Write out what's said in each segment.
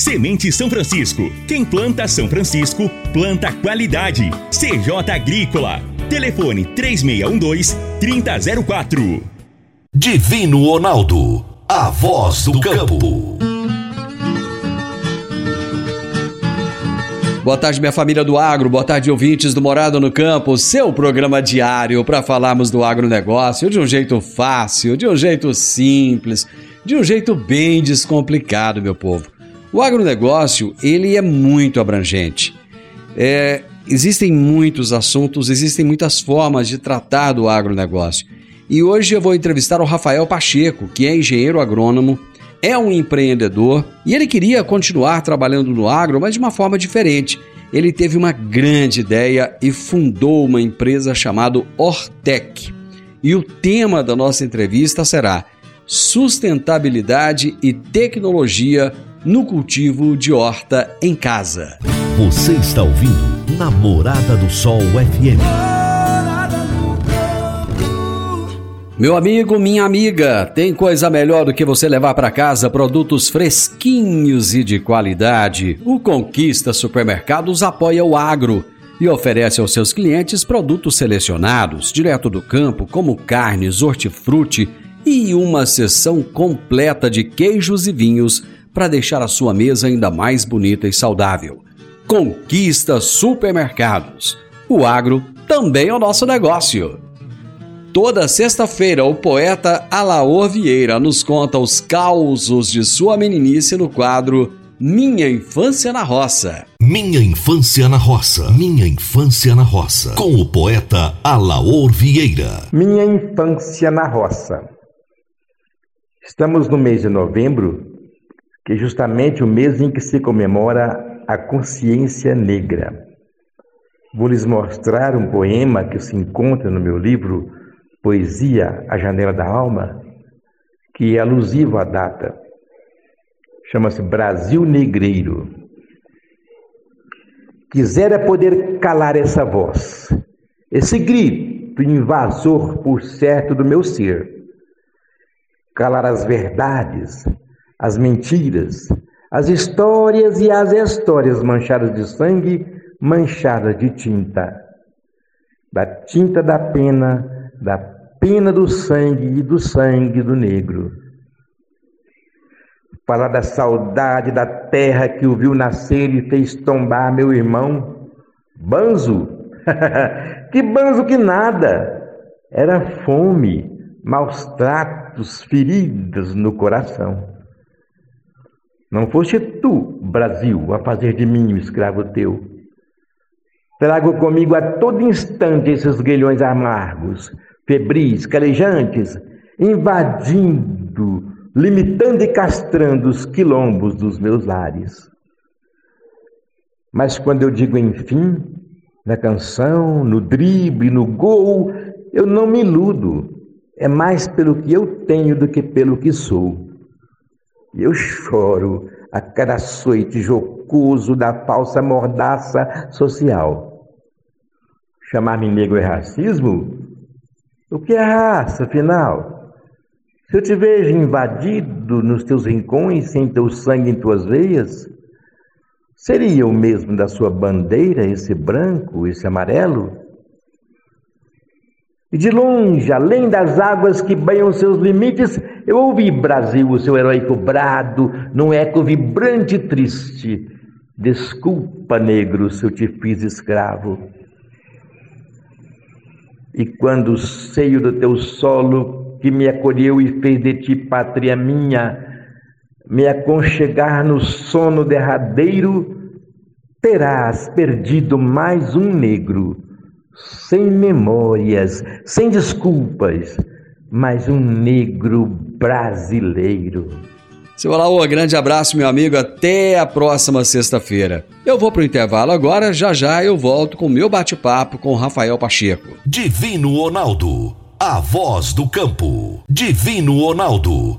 Semente São Francisco. Quem planta São Francisco, planta qualidade. CJ Agrícola. Telefone 3612-3004. Divino Ronaldo. A voz do campo. Boa tarde, minha família do agro. Boa tarde, ouvintes do Morado no Campo. Seu programa diário para falarmos do agronegócio de um jeito fácil, de um jeito simples, de um jeito bem descomplicado, meu povo. O agronegócio, ele é muito abrangente. É, existem muitos assuntos, existem muitas formas de tratar do agronegócio. E hoje eu vou entrevistar o Rafael Pacheco, que é engenheiro agrônomo, é um empreendedor e ele queria continuar trabalhando no agro, mas de uma forma diferente. Ele teve uma grande ideia e fundou uma empresa chamada Ortec. E o tema da nossa entrevista será Sustentabilidade e Tecnologia no Cultivo de Horta em Casa. Você está ouvindo Namorada do Sol FM. Meu amigo, minha amiga, tem coisa melhor do que você levar para casa produtos fresquinhos e de qualidade. O Conquista Supermercados apoia o agro e oferece aos seus clientes produtos selecionados, direto do campo, como carnes, hortifruti e uma seção completa de queijos e vinhos para deixar a sua mesa ainda mais bonita e saudável. Conquista Supermercados. O agro também é o nosso negócio. Toda sexta-feira, o poeta Alaor Vieira nos conta os causos de sua meninice no quadro Minha Infância na Roça. Minha Infância na Roça. Minha Infância na Roça. Com o poeta Alaor Vieira. Minha Infância na Roça. Estamos no mês de novembro, que é justamente o mês em que se comemora a consciência negra. Vou lhes mostrar um poema que se encontra no meu livro poesia A Janela da Alma, que é alusivo à data. Chama-se Brasil Negreiro. Quisera poder calar essa voz, esse grito invasor por certo do meu ser. Calar as verdades, as mentiras, as histórias e as histórias manchadas de sangue, manchadas de tinta. Da tinta da pena da pena do sangue e do sangue do negro. Falar da saudade da terra que o viu nascer e fez tombar meu irmão. Banzo? que banzo que nada! Era fome, maus tratos, feridas no coração. Não foste tu, Brasil, a fazer de mim o escravo teu. Trago comigo a todo instante esses guilhões amargos, febris, calejantes, invadindo, limitando e castrando os quilombos dos meus lares. Mas quando eu digo enfim, na canção, no drible, no gol, eu não me iludo. É mais pelo que eu tenho do que pelo que sou. Eu choro a cada açoite jocoso da falsa mordaça social. Chamar-me negro é racismo? O que é raça, afinal? Se eu te vejo invadido nos teus rincões, sem teu sangue em tuas veias, seria o mesmo da sua bandeira, esse branco, esse amarelo? E de longe, além das águas que banham seus limites, eu ouvi, Brasil, o seu heróico brado, num eco vibrante e triste. Desculpa, negro, se eu te fiz escravo. E quando o seio do teu solo, que me acolheu e fez de ti pátria minha, me aconchegar no sono derradeiro, terás perdido mais um negro, sem memórias, sem desculpas, mas um negro brasileiro. Seu Alaô, grande abraço, meu amigo. Até a próxima sexta-feira. Eu vou pro intervalo agora, já já eu volto com o meu bate-papo com Rafael Pacheco. Divino Ronaldo, a voz do campo. Divino Ronaldo,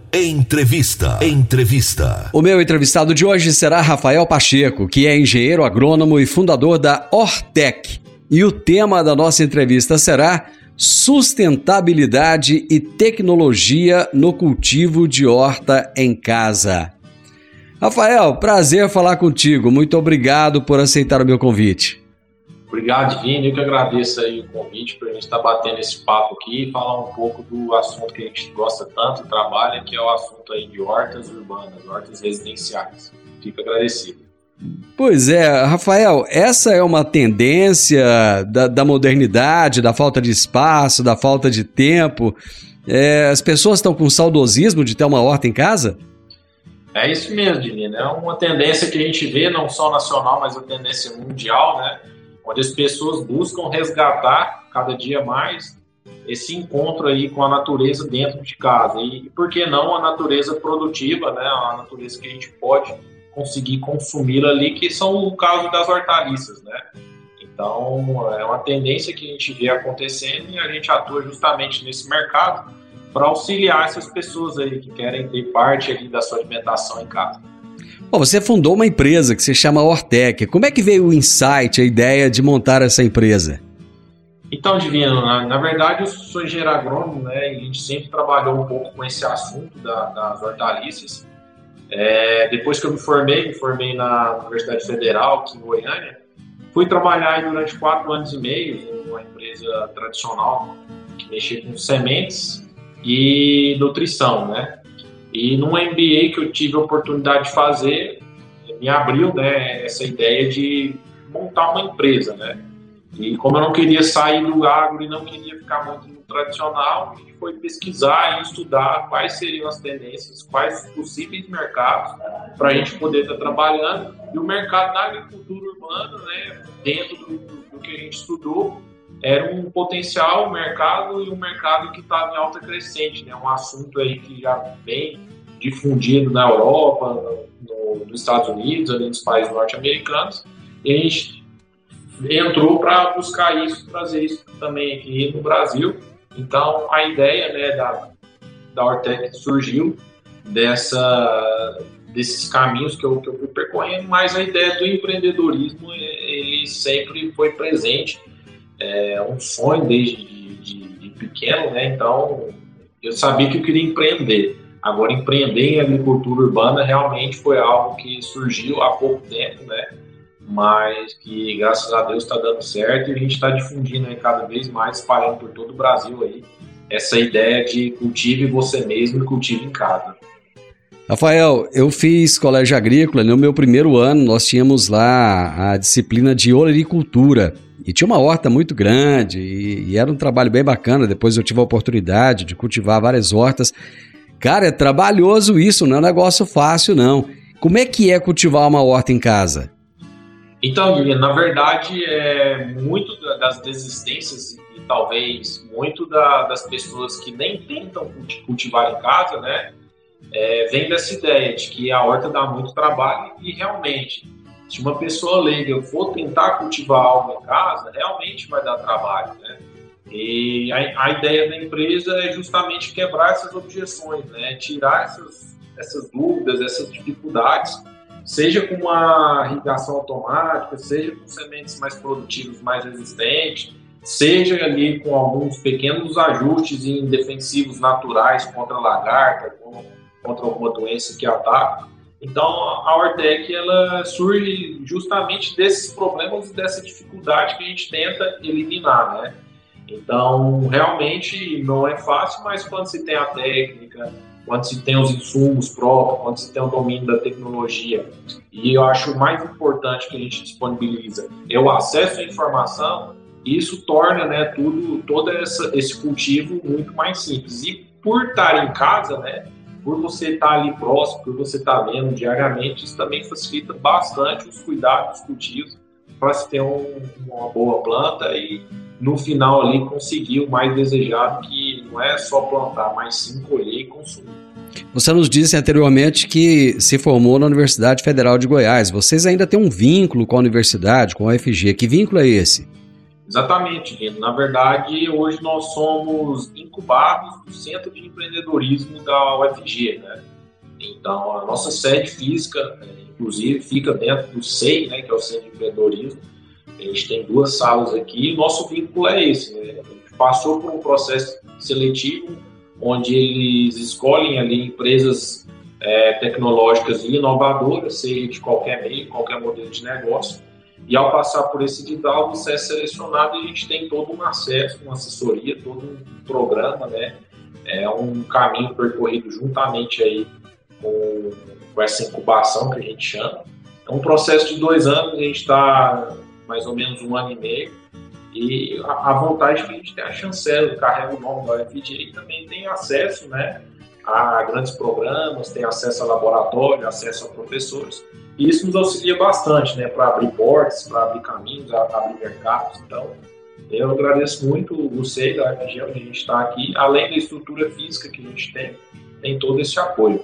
Entrevista. Entrevista. O meu entrevistado de hoje será Rafael Pacheco, que é engenheiro agrônomo e fundador da Ortec. E o tema da nossa entrevista será sustentabilidade e tecnologia no cultivo de horta em casa. Rafael, prazer falar contigo. Muito obrigado por aceitar o meu convite. Obrigado, Divino. Eu que agradeço aí o convite para a gente estar tá batendo esse papo aqui e falar um pouco do assunto que a gente gosta tanto, trabalha, que é o assunto aí de hortas urbanas, hortas residenciais. Fico agradecido. Pois é, Rafael, essa é uma tendência da, da modernidade, da falta de espaço, da falta de tempo. É, as pessoas estão com saudosismo de ter uma horta em casa? É isso mesmo, Divino. É uma tendência que a gente vê, não só nacional, mas a tendência mundial, né? Onde as pessoas buscam resgatar cada dia mais esse encontro aí com a natureza dentro de casa. E, por que não a natureza produtiva, né? A natureza que a gente pode conseguir consumir ali, que são o caso das hortaliças, né? Então, é uma tendência que a gente vê acontecendo e a gente atua justamente nesse mercado para auxiliar essas pessoas aí que querem ter parte ali da sua alimentação em casa. Bom, você fundou uma empresa que se chama Hortec. Como é que veio o insight, a ideia de montar essa empresa? Então, Divino, na, na verdade eu sou engenheiro agrônomo, né? E a gente sempre trabalhou um pouco com esse assunto da, das hortaliças. É, depois que eu me formei, me formei na Universidade Federal, aqui em Goiânia, fui trabalhar durante quatro anos e meio numa empresa tradicional que mexia com sementes e nutrição, né? E num MBA que eu tive a oportunidade de fazer, me abriu né, essa ideia de montar uma empresa, né? E como eu não queria sair do agro e não queria ficar muito no tradicional, a gente foi pesquisar e estudar quais seriam as tendências, quais possíveis mercados para a gente poder estar tá trabalhando. E o mercado da agricultura urbana, né, dentro do, do que a gente estudou, era um potencial mercado e um mercado que estava em alta crescente, né? Um assunto aí que já vem difundido na Europa, no, no, nos Estados Unidos, ali nos países norte-americanos. E a gente entrou para buscar isso, trazer isso também aqui no Brasil. Então, a ideia né, da, da Ortec surgiu dessa, desses caminhos que eu, que eu fui percorrendo, mas a ideia do empreendedorismo ele sempre foi presente, é um sonho desde de, de, de pequeno, né? Então, eu sabia que eu queria empreender. Agora, empreender em agricultura urbana realmente foi algo que surgiu há pouco tempo, né? mas que graças a Deus está dando certo e a gente está difundindo aí cada vez mais, espalhando por todo o Brasil aí essa ideia de cultive você mesmo e cultive em casa. Rafael, eu fiz colégio agrícola, no meu primeiro ano nós tínhamos lá a disciplina de olericultura e tinha uma horta muito grande e, e era um trabalho bem bacana, depois eu tive a oportunidade de cultivar várias hortas. Cara, é trabalhoso isso, não é um negócio fácil não. Como é que é cultivar uma horta em casa? Então, na verdade, é muito das desistências e talvez muito da, das pessoas que nem tentam cultivar em casa, né, é, vem dessa ideia de que a horta dá muito trabalho e realmente, se uma pessoa leiga for tentar cultivar algo em casa, realmente vai dar trabalho, né? E a, a ideia da empresa é justamente quebrar essas objeções, né? Tirar essas, essas dúvidas, essas dificuldades seja com uma irrigação automática, seja com sementes mais produtivas, mais resistentes, seja ali com alguns pequenos ajustes em defensivos naturais contra lagarta, contra alguma doença que ataca. Então, a Ortec ela surge justamente desses problemas e dessa dificuldade que a gente tenta eliminar, né? Então, realmente não é fácil, mas quando se tem a técnica, quando se tem os insumos próprios, quando se tem o domínio da tecnologia, e eu acho o mais importante que a gente disponibiliza é o acesso à informação, isso torna né, tudo, todo essa, esse cultivo muito mais simples. E por estar em casa, né, por você estar ali próximo, por você estar vendo diariamente, isso também facilita bastante os cuidados dos cultivos para se ter um, uma boa planta e no final ali conseguir o mais desejado, que não é só plantar, mas sim colher e consumir. Você nos disse anteriormente que se formou na Universidade Federal de Goiás. Vocês ainda têm um vínculo com a universidade, com a UFG. Que vínculo é esse? Exatamente, Rino. Na verdade, hoje nós somos incubados do Centro de Empreendedorismo da UFG, né? Então, a nossa sede física, é, inclusive, fica dentro do SEI, né, que é o Centro de Empreendedorismo. A gente tem duas salas aqui e nosso vínculo é esse. Né? A gente passou por um processo seletivo onde eles escolhem ali empresas é, tecnológicas e inovadoras, seja de qualquer meio, qualquer modelo de negócio, e ao passar por esse edital, você é selecionado e a gente tem todo um acesso, uma assessoria, todo um programa, né? É um caminho percorrido juntamente aí com, com essa incubação que a gente chama. É um processo de dois anos, a gente está mais ou menos um ano e meio. E a, a vantagem é que a gente tem a chancela, carrega o nome da UFG também tem acesso né, a grandes programas, tem acesso a laboratório, acesso a professores. E isso nos auxilia bastante, né, para abrir portas, para abrir caminhos, abrir mercados. Então, eu agradeço muito você da região onde a gente está aqui, além da estrutura física que a gente tem, tem todo esse apoio.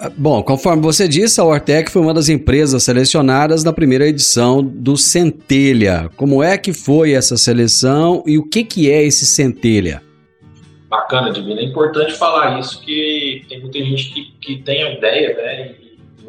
Ah, bom, conforme você disse, a Ortec foi uma das empresas selecionadas na primeira edição do Centelha. Como é que foi essa seleção e o que, que é esse Centelha? Bacana, Divina. É importante falar isso, que tem muita gente que, que tem a ideia, né,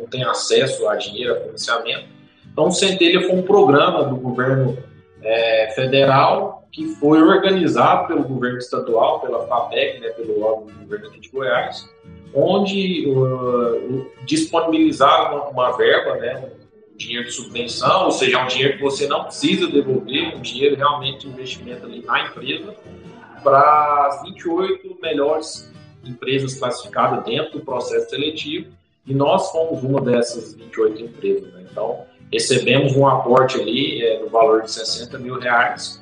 tem acesso a dinheiro, a financiamento. Então, o Centelha foi um programa do governo é, federal que foi organizado pelo governo estadual, pela FAPEC, né, pelo órgão do governo aqui de Goiás, onde uh, disponibilizaram uma, uma, verba, né, um dinheiro de subvenção, ou seja, um dinheiro que você não precisa devolver, um dinheiro realmente de investimento ali na empresa, para as 28 melhores empresas classificadas dentro do processo seletivo e nós fomos uma dessas 28 empresas. Né? Então, recebemos um aporte ali é, no valor de 60 mil reais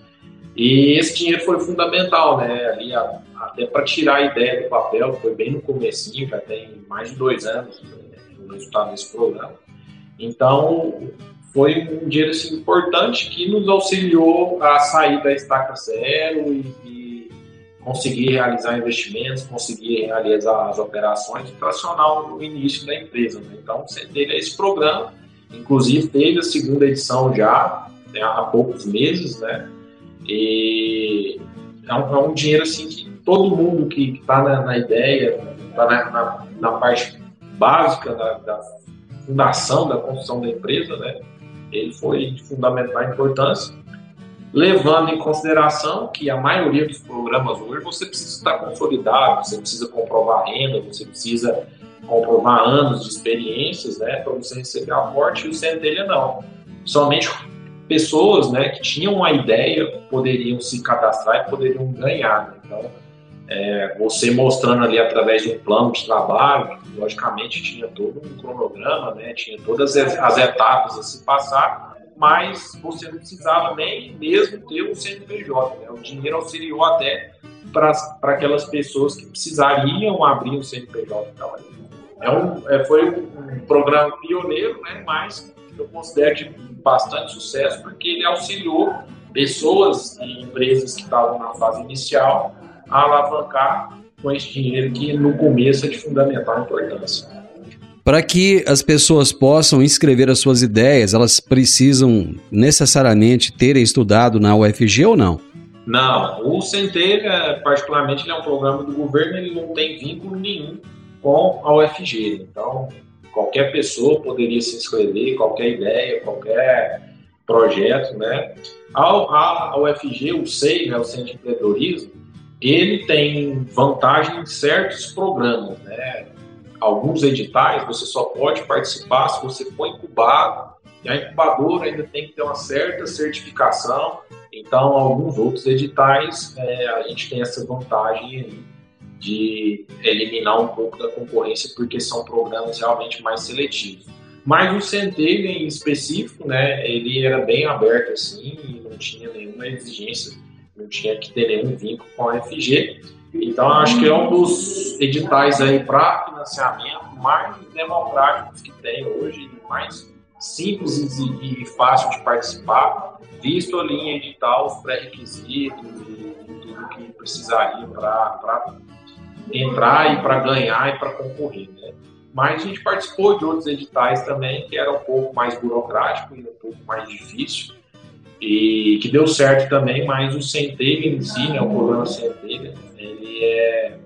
e esse dinheiro foi fundamental, né? Ali, a, até para tirar a ideia do papel, foi bem no comecinho, já tem mais de dois anos né, o resultado desse programa. Então, foi um dinheiro assim, importante que nos auxiliou a sair da estaca zero e, e conseguir realizar investimentos, conseguir realizar as operações operacional no início da empresa. Né? Então, você teve esse programa, inclusive teve a segunda edição já, né, há poucos meses, né? E é um, é um dinheiro assim que todo mundo que está na, na, ideia, está na, na, na, parte básica da, da, fundação, da construção da empresa, né? Ele foi de fundamental importância levando em consideração que a maioria dos programas hoje você precisa estar consolidado, você precisa comprovar renda, você precisa comprovar anos de experiências, né, para você receber aporte e o Centelha não. Somente pessoas, né, que tinham uma ideia poderiam se cadastrar e poderiam ganhar. Né? Então, é, você mostrando ali através de um plano de trabalho, logicamente tinha todo um cronograma, né, tinha todas as etapas a se passar, mas você não precisava nem mesmo ter um CNPJ. Né? O dinheiro auxiliou até para aquelas pessoas que precisariam abrir um CNPJ. Então, é um, é, foi um, programa pioneiro, né? mas eu considero de bastante sucesso porque ele auxiliou pessoas e empresas que estavam na fase inicial a alavancar com esse dinheiro que no começo é de fundamental importância. Para que as pessoas possam inscrever as suas ideias, elas precisam necessariamente terem estudado na UFG ou não? Não, o Centelha, particularmente, ele é um programa do governo, ele não tem vínculo nenhum com a UFG. Então, qualquer pessoa poderia se inscrever, qualquer ideia, qualquer projeto, né? A, a, a UFG, o SEI, né, o Centro de Empreendedorismo, ele tem vantagem em certos programas, né? Alguns editais você só pode participar se você for incubado, e a incubadora ainda tem que ter uma certa certificação, então alguns outros editais é, a gente tem essa vantagem de eliminar um pouco da concorrência, porque são programas realmente mais seletivos. Mas o Centelha em específico, né, ele era bem aberto assim, não tinha nenhuma exigência, não tinha que ter nenhum vínculo com a FG. Então, acho que é um dos editais aí para financiamento mais democráticos que tem hoje, mais simples e, fácil de participar, visto ali em edital os pré-requisitos e tudo que precisaria para entrar e para ganhar e para concorrer, né? Mas a gente participou de outros editais também que era um pouco mais burocrático e um pouco mais difícil e que deu certo também, mas o Centelha em si, né, o programa Centelha, ele, é,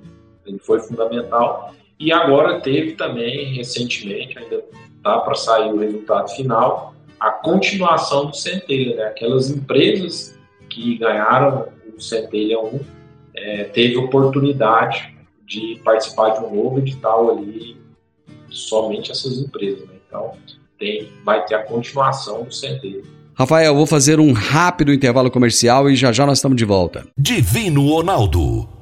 ele foi fundamental e agora teve também, recentemente, ainda tá para sair o resultado final, a continuação do Centelha, né? aquelas empresas que ganharam o Centelha 1 é, teve oportunidade de participar de um novo edital ali, somente essas empresas. Né? Então, tem, vai ter a continuação do Centelha. Rafael, vou fazer um rápido intervalo comercial e já já nós estamos de volta. Divino Ronaldo,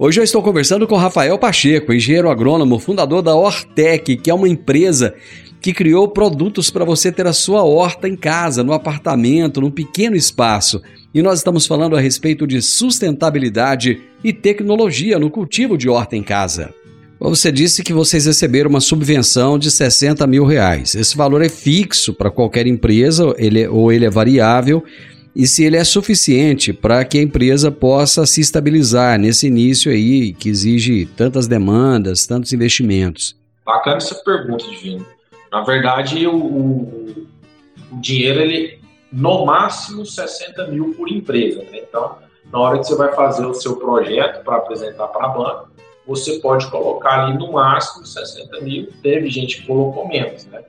Hoje eu estou conversando com Rafael Pacheco, engenheiro agrônomo, fundador da Hortec, que é uma empresa que criou produtos para você ter a sua horta em casa, no apartamento, num pequeno espaço. E nós estamos falando a respeito de sustentabilidade e tecnologia no cultivo de horta em casa. Você disse que vocês receberam uma subvenção de 60 mil reais. Esse valor é fixo para qualquer empresa, ele, é, ou ele é variável, e se ele é suficiente para que a empresa possa se estabilizar nesse início aí, que exige tantas demandas, tantos investimentos. Bacana essa pergunta, Divino. Na verdade, o, o, o dinheiro, ele no máximo 60 mil por empresa. Né? Então, na hora que você vai fazer o seu projeto para apresentar para a banca, você pode colocar ali no máximo 60 mil. Teve gente que colocou menos, né?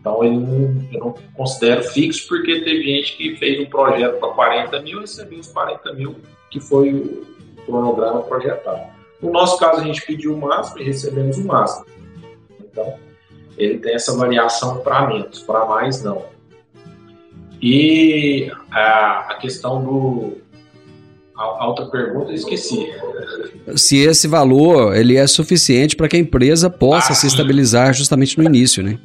Então eu não, eu não considero fixo porque teve gente que fez um projeto para 40 mil e recebeu os 40 mil que foi o cronograma projetado. No nosso caso a gente pediu o máximo e recebemos o máximo. Então ele tem essa variação para menos, para mais não. E a, a questão do, a outra pergunta eu esqueci. Se esse valor ele é suficiente para que a empresa possa ah, se estabilizar justamente no início, né?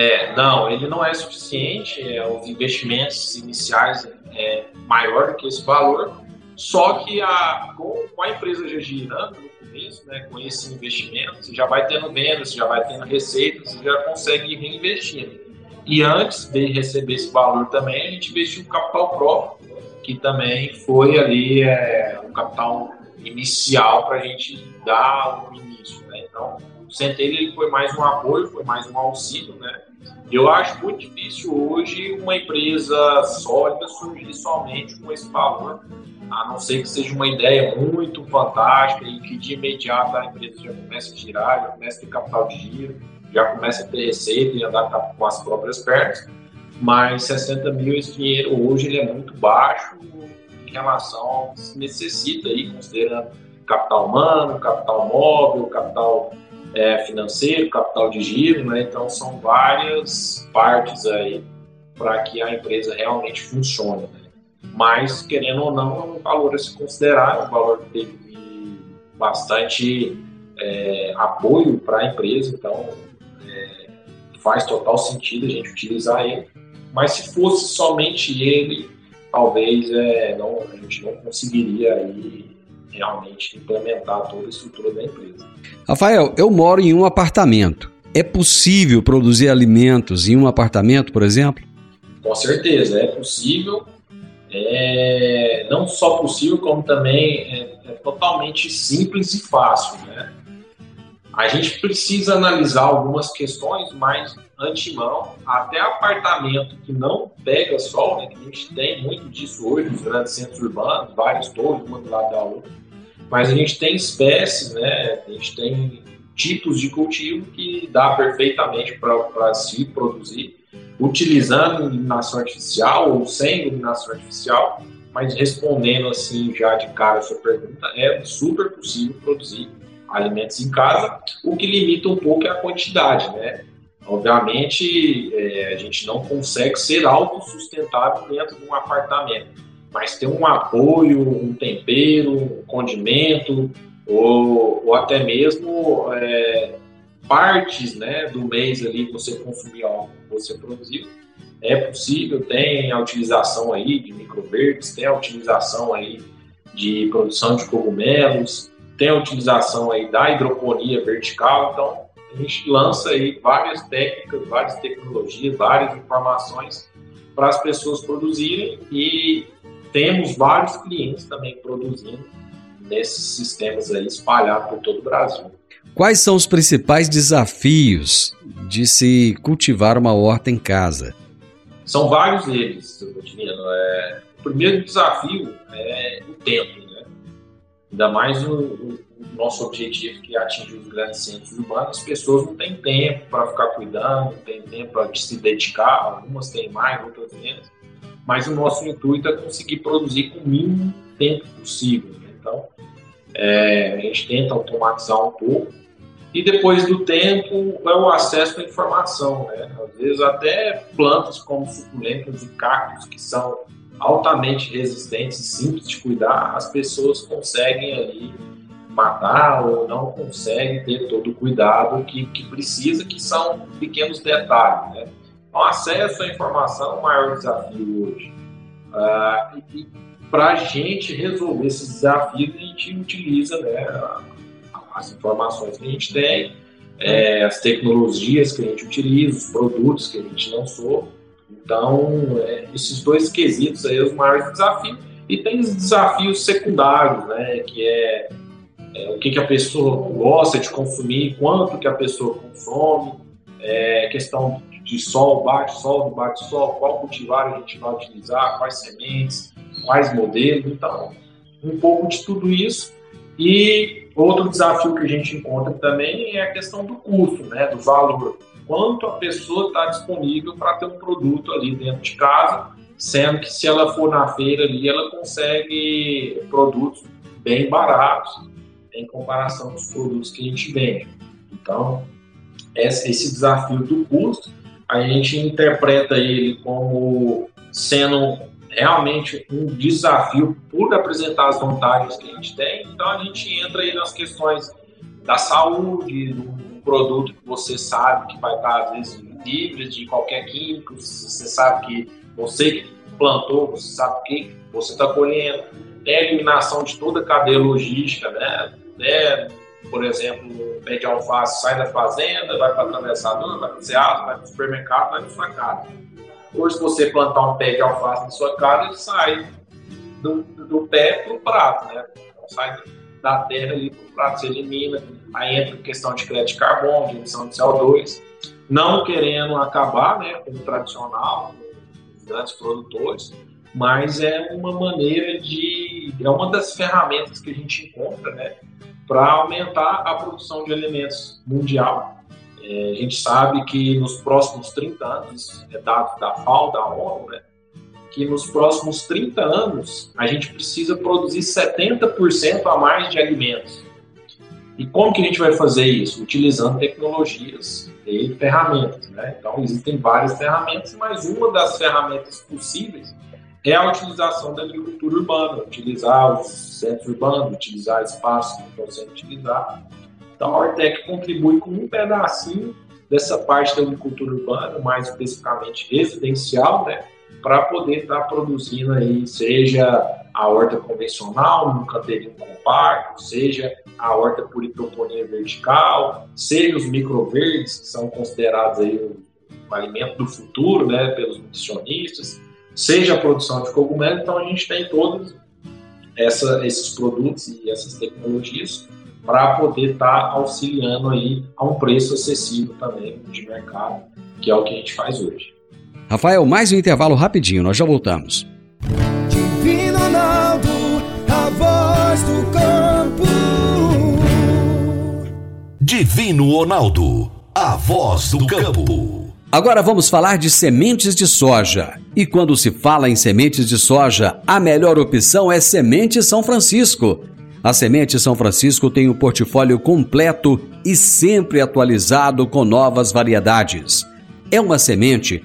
É, não, ele não é suficiente. É, os investimentos iniciais é maior do que esse valor. Só que a, com, a empresa já girando no começo, né, com esse investimento, você já vai tendo vendas, já vai tendo receitas, você já consegue reinvestir. E antes de receber esse valor também, a gente investiu capital próprio que também foi ali é, um capital inicial para a gente dar o início. Né? Então, o Centelha ele foi mais um apoio, foi mais um auxílio. Né? Eu acho muito difícil hoje uma empresa sólida surgir somente com esse valor, a não ser que seja uma ideia muito fantástica e que de imediato a empresa já comece a girar, já comece a ter capital de giro, já comece a ter receita e andar com as próprias pernas mas 60 mil esse dinheiro hoje ele é muito baixo em relação ao que se necessita aí, considerando capital humano, capital móvel, capital é, financeiro, capital de giro, né? Então são várias partes aí para que a empresa realmente funcione. Né? mas querendo ou não, é um valor a se considerar, é um valor que teve bastante é, apoio para a empresa, então é, faz total sentido a gente utilizar ele. Mas se fosse somente ele, talvez é, não, a gente não conseguiria aí realmente implementar toda a estrutura da empresa. Rafael, eu moro em um apartamento. É possível produzir alimentos em um apartamento, por exemplo? Com certeza, é possível. É não só possível, como também é, é totalmente simples e fácil. Né? A gente precisa analisar algumas questões, mas antemão, até apartamento que não pega sol, né, que a gente tem muito disso hoje nos grandes centros urbanos, vários torres, uma do lado da outra, mas a gente tem espécies, né, a gente tem tipos de cultivo que dá perfeitamente para se produzir, utilizando iluminação artificial ou sem iluminação artificial, mas respondendo assim já de cara a sua pergunta, é super possível produzir alimentos em casa, o que limita um pouco é a quantidade, né? Obviamente, é, a gente não consegue ser autossustentável dentro de um apartamento, mas ter um apoio, um tempero, um condimento, ou, ou até mesmo é, partes né, do mês ali você consumir algo que você produziu, é possível, tem a utilização aí de microverdes, tem a utilização aí de produção de cogumelos, tem a utilização aí da hidroponia vertical, então a gente lança aí várias técnicas, várias tecnologias, várias informações para as pessoas produzirem e temos vários clientes também produzindo nesses sistemas aí espalhados por todo o Brasil. Quais são os principais desafios de se cultivar uma horta em casa? São vários eles, Divino. É, o primeiro desafio é o tempo? Ainda mais o, o, nosso objetivo que é atingir os grandes centros urbanos, as pessoas não têm tempo para ficar cuidando, não têm tempo para se dedicar, algumas têm mais, outras menos, mas o nosso intuito é conseguir produzir com o mínimo tempo possível. Né? Então, é, a gente tenta automatizar um pouco, e depois do tempo é o acesso à informação, né? Às vezes até plantas como suculentas e cactos que são altamente resistentes simples de cuidar, as pessoas conseguem ali matar ou não conseguem ter todo o cuidado que, que precisa, que são pequenos detalhes, né? Então, acesso à informação é o maior desafio hoje. Ah, e, e para a gente resolver esses desafios, a gente utiliza né, as informações que a gente tem, é, as tecnologias que a gente utiliza, os produtos que a gente lançou. Então, é, esses dois quesitos aí os maiores desafios. E tem os desafios secundários, né, que é, é, o que, que a pessoa gosta de consumir, quanto que a pessoa consome, é, questão de sol, bate sol, bate sol, qual cultivar a gente vai utilizar, quais sementes, quais modelos. Então, um pouco de tudo isso. E outro desafio que a gente encontra também é a questão do custo, né, do valor. Quanto a pessoa está disponível para ter um produto ali dentro de casa, sendo que se ela for na feira ali, ela consegue produtos bem baratos em comparação com os produtos que a gente vende. Então, esse desafio do custo, a gente interpreta ele como sendo realmente um desafio por apresentar as vantagens que a gente tem. Então a gente entra aí nas questões da saúde, do produto que você sabe que vai estar às vezes livre de qualquer químico, você sabe que você plantou, você sabe o que você está colhendo, tem a eliminação de toda a cadeia logística, né? É, por exemplo, pé de alface sai da fazenda, vai para a atravessadora, vai para o vai para o supermercado, vai para sua casa Hoje, se você plantar um pé de alface na sua casa, ele sai do, do pé para o prato, né? Então, sai da terra ali para o prato, você elimina. Aí entra a questão de crédito de carbono, de emissão de CO2. Não querendo acabar né, com o tradicional, os grandes produtores, mas é uma maneira de. É uma das ferramentas que a gente encontra né, para aumentar a produção de alimentos mundial é, a gente sabe que nos próximos 30 anos, é dado da FAO, da ONU, né, que nos próximos 30 anos a gente precisa produzir 70% a mais de alimentos. E como que a gente vai fazer isso? Utilizando tecnologias e ferramentas. Né? Então, existem várias ferramentas, mas uma das ferramentas possíveis é a utilização da agricultura urbana, utilizar os centros urbanos, utilizar espaços que estão sendo utilizados. Então, a Hortec contribui com um pedacinho dessa parte da agricultura urbana, mais especificamente residencial, né, para poder estar tá produzindo aí, seja a horta convencional, num canteirinho compacto, seja a horta por vertical, seja os microverdes, que são considerados aí o, alimento do futuro, né, pelos nutricionistas, seja a produção de cogumelo, então a gente tem todos essa, esses produtos e essas tecnologias para poder estar tá auxiliando aí a um preço acessível também de mercado, que é o que a gente faz hoje. Rafael, mais um intervalo rapidinho, nós já voltamos. Divino Ronaldo, a voz do campo. Divino Ronaldo, a voz do campo. Agora vamos falar de sementes de soja. E quando se fala em sementes de soja, a melhor opção é Semente São Francisco. A Semente São Francisco tem o um portfólio completo e sempre atualizado com novas variedades. É uma semente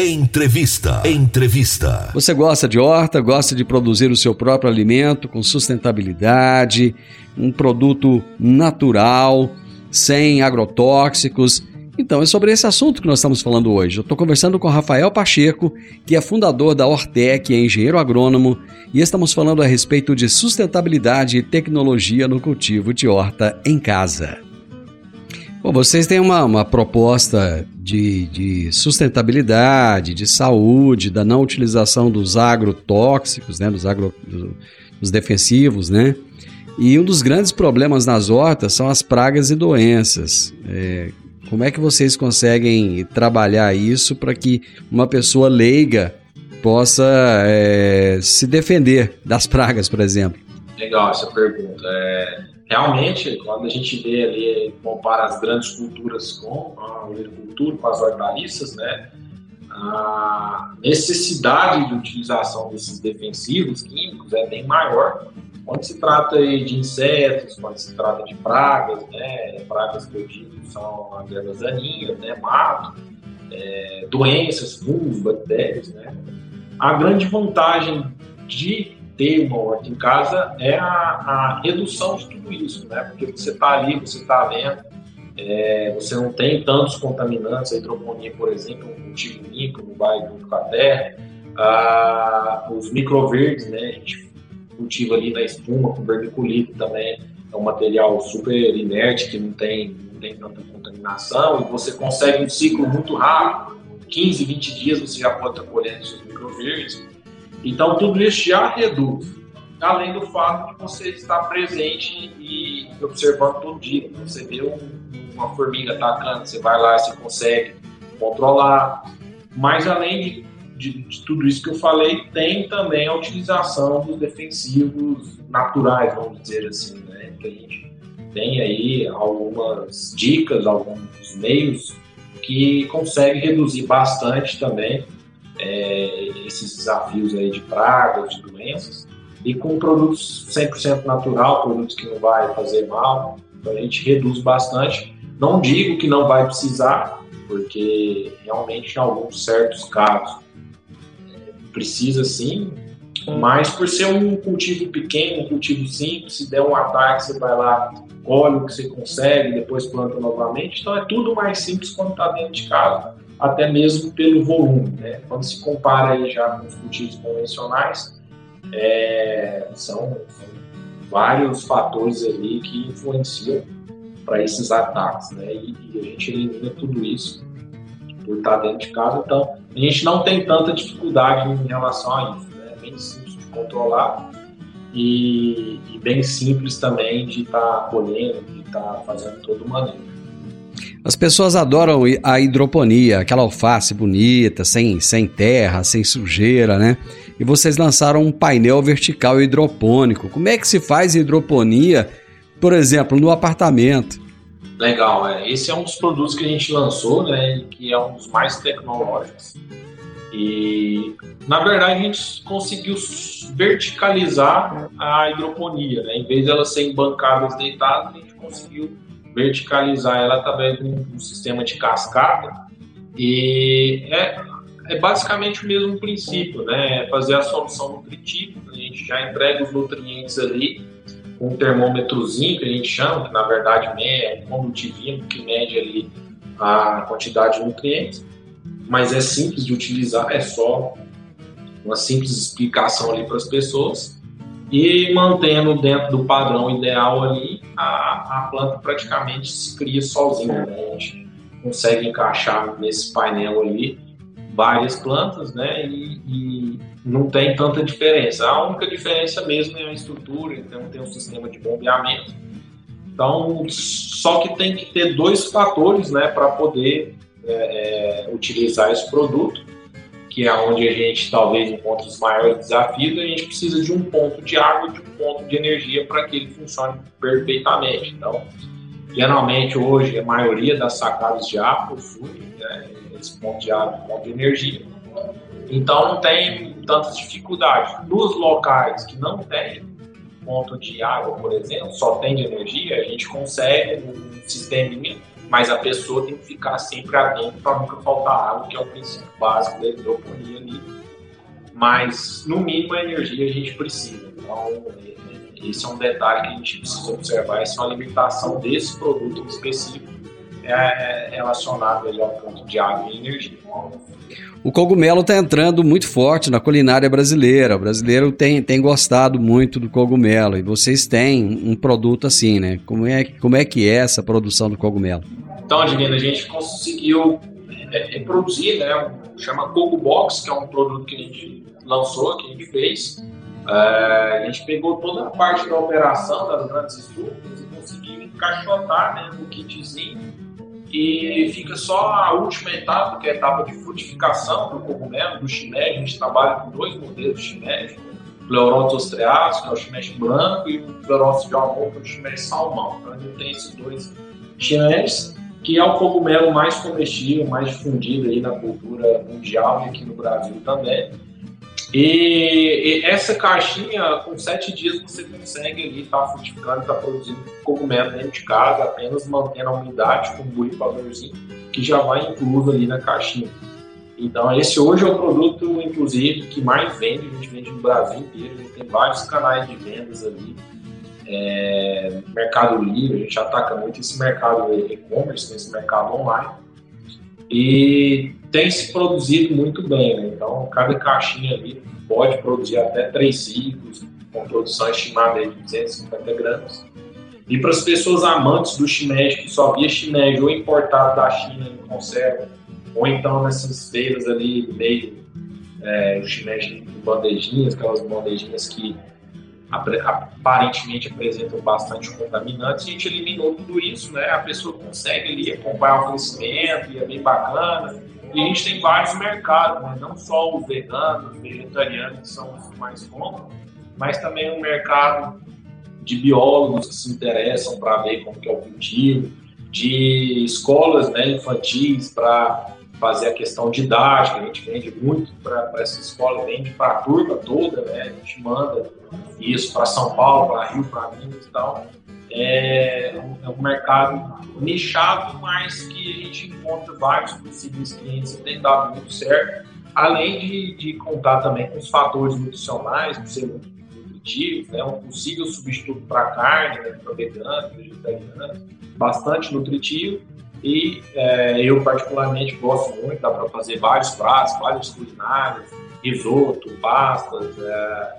Entrevista. Entrevista. Você gosta de horta, gosta de produzir o seu próprio alimento com sustentabilidade, um produto natural, sem agrotóxicos então, é sobre esse assunto que nós estamos falando hoje. Eu estou conversando com Rafael Pacheco, que é fundador da Hortec, é engenheiro agrônomo, e estamos falando a respeito de sustentabilidade e tecnologia no cultivo de horta em casa. Bom, vocês têm uma, uma proposta de, de, sustentabilidade, de saúde, da não utilização dos agrotóxicos, né, dos, agro, dos defensivos, né? E um dos grandes problemas nas hortas são as pragas e doenças. É, como é que vocês conseguem trabalhar isso para que uma pessoa leiga possa é, se defender das pragas, por exemplo? Legal essa pergunta. É, realmente, quando a gente vê ali, compara as grandes culturas com a agricultura, com as hortaliças, né? A necessidade de utilização desses defensivos químicos é bem maior quando se trata de insetos, quando se trata de pragas, né, pragas que eu digo são as ervas daninhas, né, mato, é, doenças, fungos, bactérias, né. A grande vantagem de ter uma horta em casa é a, a redução de tudo isso, né, porque você está ali, você está vendo, é, você não tem tantos contaminantes, a hidroponia, por exemplo, um cultivo limpo, não vai junto com a terra, ah, os microverdes, né, a gente cultiva ali na espuma com vermiculite também. É um material super inerte que não tem, não tem tanta contaminação e você consegue um ciclo muito rápido. 15, 20 dias você já pode estar colhendo seus microverdes. Então tudo isso já reduz. Além do fato de você estar presente e observando todo dia. Você vê um, uma formiga atacando, você vai lá, você consegue controlar. Mas além de de, de, tudo isso que eu falei, tem também a utilização dos defensivos naturais, vamos dizer assim, né? Que a gente tem aí algumas dicas, alguns meios que conseguem reduzir bastante também é, esses desafios aí de pragas, de doenças, e com produtos 100% natural, produtos que não vai fazer mal, então a gente reduz bastante. Não digo que não vai precisar, porque realmente em alguns certos casos precisa sim, mas por ser um cultivo pequeno, um cultivo simples, se der um ataque, você vai lá, colhe o que você consegue, depois planta novamente. Então é tudo mais simples quando está dentro de casa, até mesmo pelo volume. Né? Quando se compara aí já com os cultivos convencionais, é, são, vários fatores ali que influenciam para esses ataques, né? E, e a gente elimina tudo isso por estar dentro de casa. Então, a gente não tem tanta dificuldade em relação a isso. Né? É bem simples de controlar e, e bem simples também de estar tá colhendo, de estar tá fazendo todo o manejo. As pessoas adoram a hidroponia, aquela alface bonita, sem, sem terra, sem sujeira, né? E vocês lançaram um painel vertical hidropônico. Como é que se faz hidroponia por exemplo, no apartamento. Legal, é. Esse é um dos produtos que a gente lançou, né? Que é um dos mais tecnológicos. E, na verdade, a gente conseguiu verticalizar a hidroponia, né? Em vez de elas serem bancadas deitadas, a gente conseguiu verticalizar ela através de um, sistema de cascata. E é, é basicamente o mesmo princípio, né? É fazer a solução nutritiva, a gente já entrega os nutrientes ali com um termômetrozinho que a gente chama, que na verdade é um condutivinho que mede ali a quantidade de nutrientes, mas é simples de utilizar, é só uma simples explicação ali para as pessoas e mantendo dentro do padrão ideal ali, a, a planta praticamente se cria sozinha, né? A gente consegue encaixar nesse painel ali várias plantas, né? E, e, não tem tanta diferença. A única diferença mesmo é a estrutura, então tem um sistema de bombeamento. Então, só que tem que ter dois fatores, né, para poder é, é, utilizar esse produto, que é onde a gente talvez encontre os maiores desafios. A gente precisa de um ponto de água de um ponto de energia para que ele funcione perfeitamente. Então, geralmente hoje a maioria das sacadas de água possui né, esse ponto de água, ponto de energia. Então não tem tantas dificuldades. Nos locais que não tem ponto de água, por exemplo, só tem de energia, a gente consegue um sisteminha, mas a pessoa tem que ficar sempre atento para nunca faltar água, que é o princípio básico da hidroponia ali. Mas, no mínimo, a energia a gente precisa. Então, esse é um detalhe que a gente precisa observar. Essa é uma limitação desse produto específico é relacionado aí ao ponto de água e energia. O cogumelo está entrando muito forte na culinária brasileira. O brasileiro tem, tem gostado muito do cogumelo e vocês têm um produto assim, né? Como é, como é que é essa produção do cogumelo? Então, Adilina, a gente conseguiu é, é, produzir, né? Chama Cogo Box, que é um produto que a gente lançou, que a gente fez. É, a gente pegou toda a parte da operação das grandes estufas e conseguiu encaixotar né, no kitzinho e fica só a última etapa, que é a etapa de frutificação do cogumelo, do shimeji. A gente trabalha com dois modelos de shimeji, o Pleurotus ostreatus, que é o shimeji branco, e o Pleurotus de almon, que é o shimeji salmão. Então a gente tem esses dois shimejis, que é o cogumelo mais comestível, mais difundido aí na cultura mundial e aqui no Brasil também. E, e, essa caixinha, com sete dias, você consegue ali estar tá frutificando, estar tá produzindo cogumelo dentro de casa, apenas mantendo a umidade com um borrifadorzinho, que já vai incluso ali na caixinha. Então, esse hoje é o produto, inclusive, que mais vende, a gente vende no Brasil inteiro, a gente tem vários canais de vendas ali. É, mercado Livre, a gente ataca muito esse mercado e-commerce, esse mercado online. E tem se produzido muito bem, né? Então, cada caixinha ali pode produzir até três ciclos, com produção estimada de 250 gramas. E para as pessoas amantes do shimeji, que só via shimeji ou importado da China em conserva, ou então nessas feiras ali meio, é, o em bandejinhas, aquelas bandejinhas que aparentemente apresentam bastante contaminantes, a gente eliminou tudo isso, né? A pessoa consegue ali acompanhar o crescimento e é bem bacana. E a gente tem vários mercados, né? não só os veganos, os vegetarianos, que são os mais comuns, mas também um mercado de biólogos que se interessam para ver como que é o cultivo, de escolas né, infantis para fazer a questão didática, a gente vende muito para essa escola, vende para a turma toda, né? a gente manda isso para São Paulo, para Rio, para Minas e tal. É, é um mercado nichado, mas que a gente encontra vários possíveis clientes e tem dado muito certo, além de, de contar também com os fatores nutricionais, por ser muito nutritivo, né? um possível substituto para carne, né? para vegano, vegetariano, bastante nutritivo e é, eu, particularmente, gosto muito, dá para fazer vários pratos, vários culinários, risoto, pastas, é,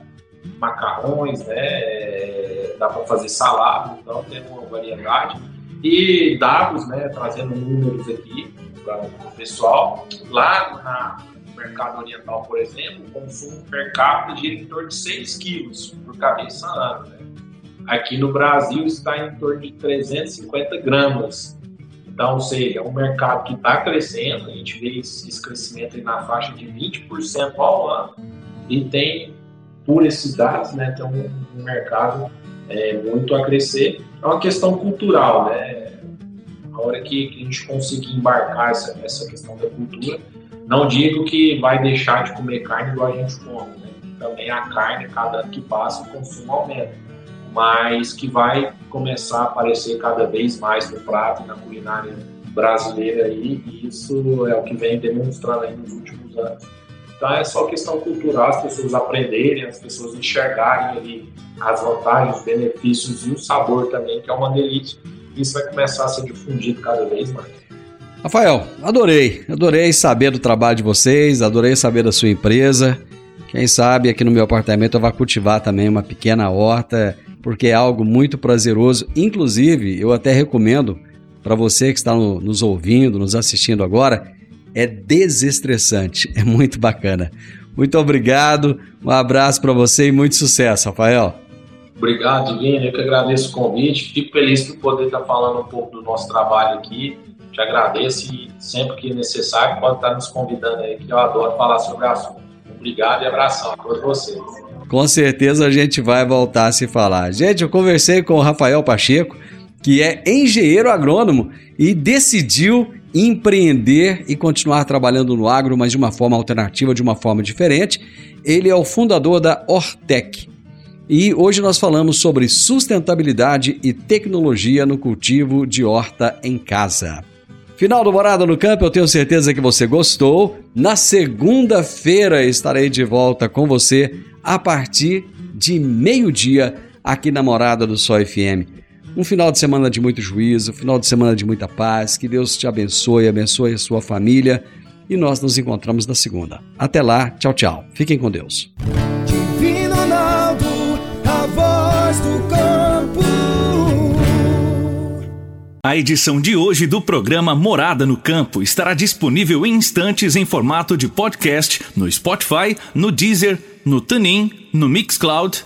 macarrões, né? É, dá para fazer salada, então tem uma variedade. E dados, né? Trazendo números aqui para o pessoal. Lá no mercado oriental, por exemplo, o consumo per capita gira em torno de 6 quilos por cabeça ano. Né? Aqui no Brasil está em torno de 350 gramas então, ou seja, é um mercado que está crescendo, a gente vê esse, crescimento na faixa de 20% ao ano, e tem, por esses dados, né, tem um, um mercado é, muito a crescer. É uma questão cultural, né? A hora que, a gente conseguir embarcar essa, essa questão da cultura, não digo que vai deixar de comer carne igual a gente come, né? Também a carne, cada ano que passa, o consumo aumenta. Mas que vai começar a aparecer cada vez mais no prato na culinária brasileira aí, e isso é o que vem demonstrando aí nos últimos anos. Então é só questão cultural, as pessoas aprenderem, as pessoas enxergarem ali as vantagens, os benefícios e o sabor também, que é uma delícia. Isso vai começar a ser difundido cada vez mais. Rafael, adorei, adorei saber do trabalho de vocês, adorei saber da sua empresa. Quem sabe aqui no meu apartamento eu vou cultivar também uma pequena horta, porque é algo muito prazeroso. Inclusive, eu até recomendo para você que está no, nos ouvindo, nos assistindo agora, é desestressante, é muito bacana. Muito obrigado, um abraço para você e muito sucesso, Rafael. Obrigado, Vini, eu que agradeço o convite, fico feliz por poder estar falando um pouco do nosso trabalho aqui, te agradeço e sempre que necessário pode estar nos convidando aí, que eu adoro falar sobre o assunto. Obrigado e abração a todos vocês. Com certeza a gente vai voltar a se falar. Gente, eu conversei com o Rafael Pacheco, que é engenheiro agrônomo e decidiu empreender e continuar trabalhando no agro, mas de uma forma alternativa, de uma forma diferente. Ele é o fundador da Ortec. E hoje nós falamos sobre sustentabilidade e tecnologia no cultivo de horta em casa. Final do Morada no Campo, eu tenho certeza que você gostou. Na segunda-feira estarei de volta com você a partir de meio-dia aqui na Morada do Sol FM. Um final de semana de muito juízo, um final de semana de muita paz. Que Deus te abençoe, abençoe a sua família. E nós nos encontramos na segunda. Até lá, tchau, tchau. Fiquem com Deus. Divino Ronaldo, a voz do campo. A edição de hoje do programa Morada no Campo estará disponível em instantes em formato de podcast no Spotify, no Deezer, no TuneIn, no Mixcloud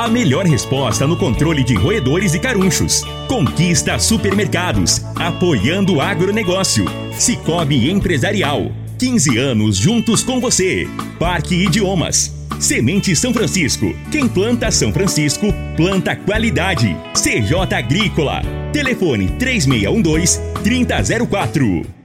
a melhor resposta no controle de roedores e carunchos. Conquista supermercados, apoiando o agronegócio. Cicobi Empresarial. 15 anos juntos com você. Parque Idiomas. Semente São Francisco. Quem planta São Francisco, planta qualidade. CJ Agrícola. Telefone 3612 3004.